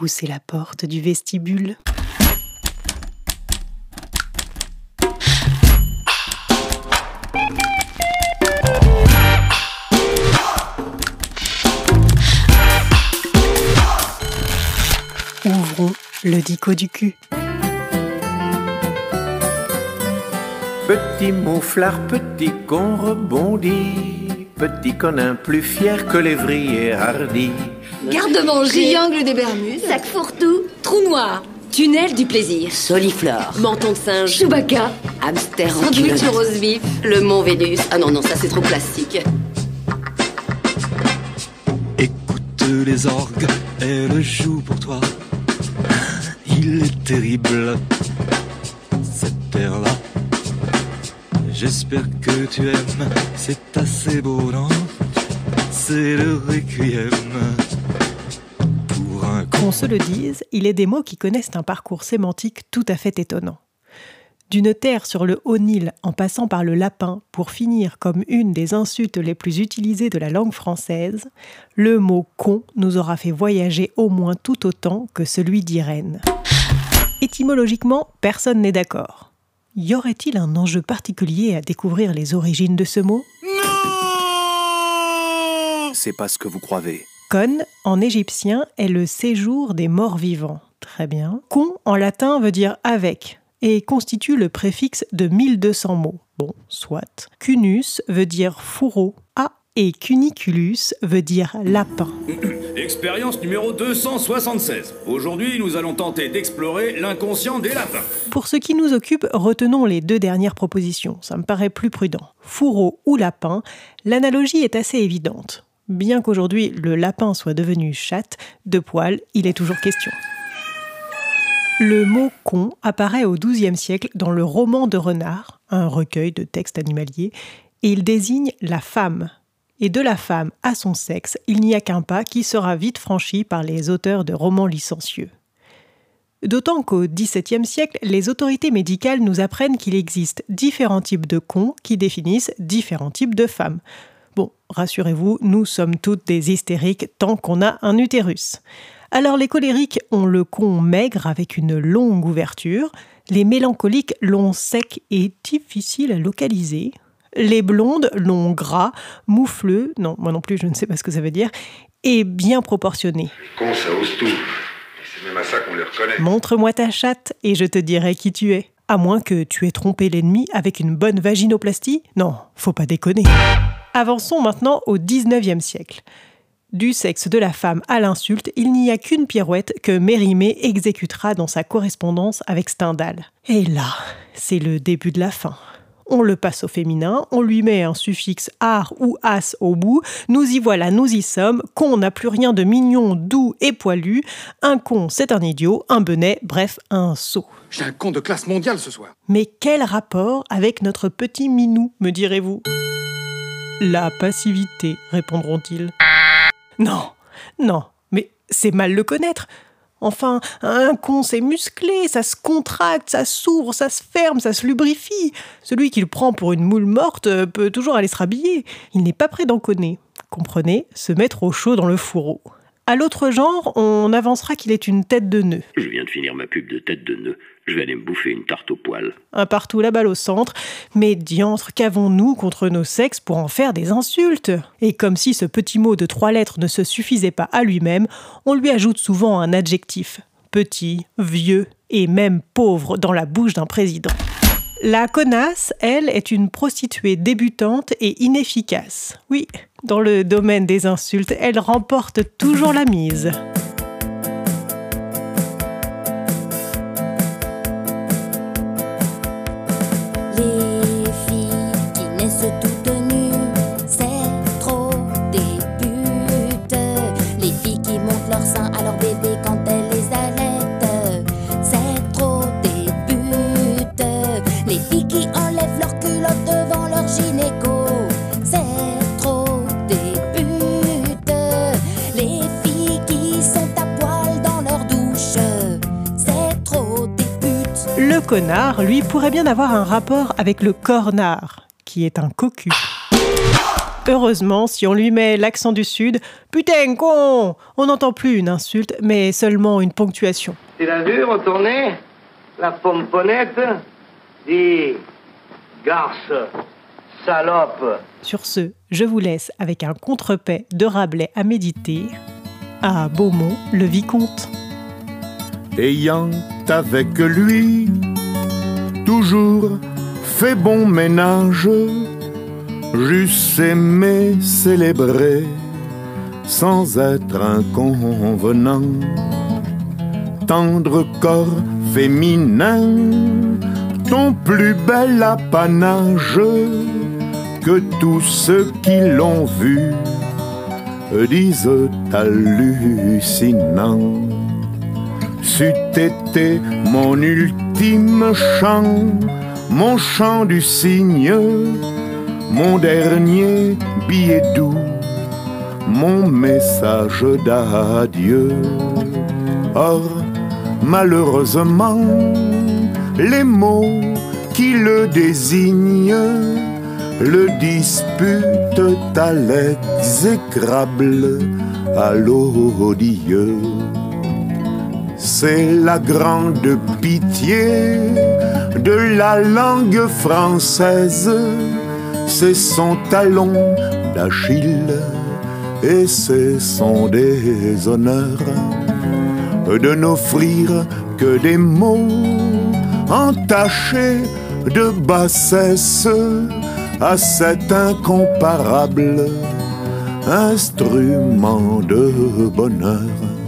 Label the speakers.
Speaker 1: poussé la porte du vestibule. Ouvrons le dico du cul.
Speaker 2: Petit mouflard, petit con rebondit, petit conin plus fier que lévrier hardi.
Speaker 3: Garde-manger,
Speaker 4: Triangle des Bermudes.
Speaker 3: sac fourre-tout, trou noir, tunnel du plaisir,
Speaker 5: Soliflore,
Speaker 3: menton de singe,
Speaker 5: Chewbacca, hamster en
Speaker 3: sandwich rose vif,
Speaker 5: le mont Vénus. Ah non, non, ça c'est trop classique.
Speaker 6: Écoute les orgues, elle joue pour toi. Il est terrible, cet air-là. J'espère que tu aimes, c'est assez beau, non C'est le requiem pour un
Speaker 1: Qu'on se le dise, il est des mots qui connaissent un parcours sémantique tout à fait étonnant. D'une terre sur le Haut-Nil en passant par le lapin pour finir comme une des insultes les plus utilisées de la langue française, le mot con nous aura fait voyager au moins tout autant que celui d'Irène. Étymologiquement, personne n'est d'accord. Y aurait-il un enjeu particulier à découvrir les origines de ce mot?
Speaker 7: C'est pas ce que vous croyez.
Speaker 1: Kon, en égyptien, est le séjour des morts vivants. Très bien. Con, en latin, veut dire avec et constitue le préfixe de 1200 mots. Bon, soit. Cunus veut dire fourreau. Ah, et cuniculus veut dire lapin.
Speaker 8: Expérience numéro 276. Aujourd'hui, nous allons tenter d'explorer l'inconscient des lapins.
Speaker 1: Pour ce qui nous occupe, retenons les deux dernières propositions. Ça me paraît plus prudent. Fourreau ou lapin, l'analogie est assez évidente. Bien qu'aujourd'hui le lapin soit devenu chatte, de poil, il est toujours question. Le mot con apparaît au XIIe siècle dans le roman de Renard, un recueil de textes animaliers, et il désigne la femme. Et de la femme à son sexe, il n'y a qu'un pas qui sera vite franchi par les auteurs de romans licencieux. D'autant qu'au XVIIe siècle, les autorités médicales nous apprennent qu'il existe différents types de cons qui définissent différents types de femmes. Bon, rassurez-vous, nous sommes toutes des hystériques tant qu'on a un utérus. Alors les colériques ont le con maigre avec une longue ouverture, les mélancoliques l'ont sec et difficile à localiser, les blondes l'ont gras, moufleux, non, moi non plus je ne sais pas ce que ça veut dire, et bien proportionné.
Speaker 9: Con, ça ose tout? Et c'est même à ça qu'on les reconnaît.
Speaker 1: Montre-moi ta chatte et je te dirai qui tu es. À moins que tu aies trompé l'ennemi avec une bonne vaginoplastie Non, faut pas déconner. Avançons maintenant au 19e siècle. Du sexe de la femme à l'insulte, il n'y a qu'une pirouette que Mérimée exécutera dans sa correspondance avec Stendhal. Et là, c'est le début de la fin. On le passe au féminin, on lui met un suffixe ar ou as au bout, nous y voilà, nous y sommes, con n'a plus rien de mignon, doux et poilu, un con c'est un idiot, un benet, bref, un sot.
Speaker 9: J'ai un con de classe mondiale ce soir.
Speaker 1: Mais quel rapport avec notre petit minou, me direz-vous? La passivité, répondront-ils. Non, non, mais c'est mal le connaître. Enfin, un con, c'est musclé, ça se contracte, ça s'ouvre, ça se ferme, ça se lubrifie. Celui qui le prend pour une moule morte euh, peut toujours aller se rhabiller. Il n'est pas prêt d'en connaître. Comprenez, se mettre au chaud dans le fourreau. À l'autre genre, on avancera qu'il est une tête de nœud.
Speaker 10: Je viens de finir ma pub de tête de nœud. Je vais aller me bouffer une tarte au poil.
Speaker 1: Un partout la balle au centre. Mais diantre, qu'avons-nous contre nos sexes pour en faire des insultes? Et comme si ce petit mot de trois lettres ne se suffisait pas à lui-même, on lui ajoute souvent un adjectif. Petit, vieux et même pauvre dans la bouche d'un président. La connasse, elle, est une prostituée débutante et inefficace. Oui, dans le domaine des insultes, elle remporte toujours la mise. Connard, lui, pourrait bien avoir un rapport avec le cornard, qui est un cocu. Heureusement, si on lui met l'accent du Sud, putain con On n'entend plus une insulte, mais seulement une ponctuation.
Speaker 4: Tu l'as vu retourner La pomponnette Dis, garce, salope.
Speaker 1: Sur ce, je vous laisse avec un contrepet de Rabelais à méditer. À Beaumont, le vicomte.
Speaker 2: Ayant avec lui toujours fait bon ménage, j'eusse aimé célébrer sans être inconvenant. Tendre corps féminin, ton plus bel apanage que tous ceux qui l'ont vu disent hallucinant. C'eût été mon ultime chant, mon chant du cygne, mon dernier billet doux, mon message d'adieu. Or, malheureusement, les mots qui le désignent le disputent à l'exécrable, à l'odieux. C'est la grande pitié de la langue française, c'est son talon d'Achille et c'est son déshonneur de n'offrir que des mots entachés de bassesse à cet incomparable instrument de bonheur.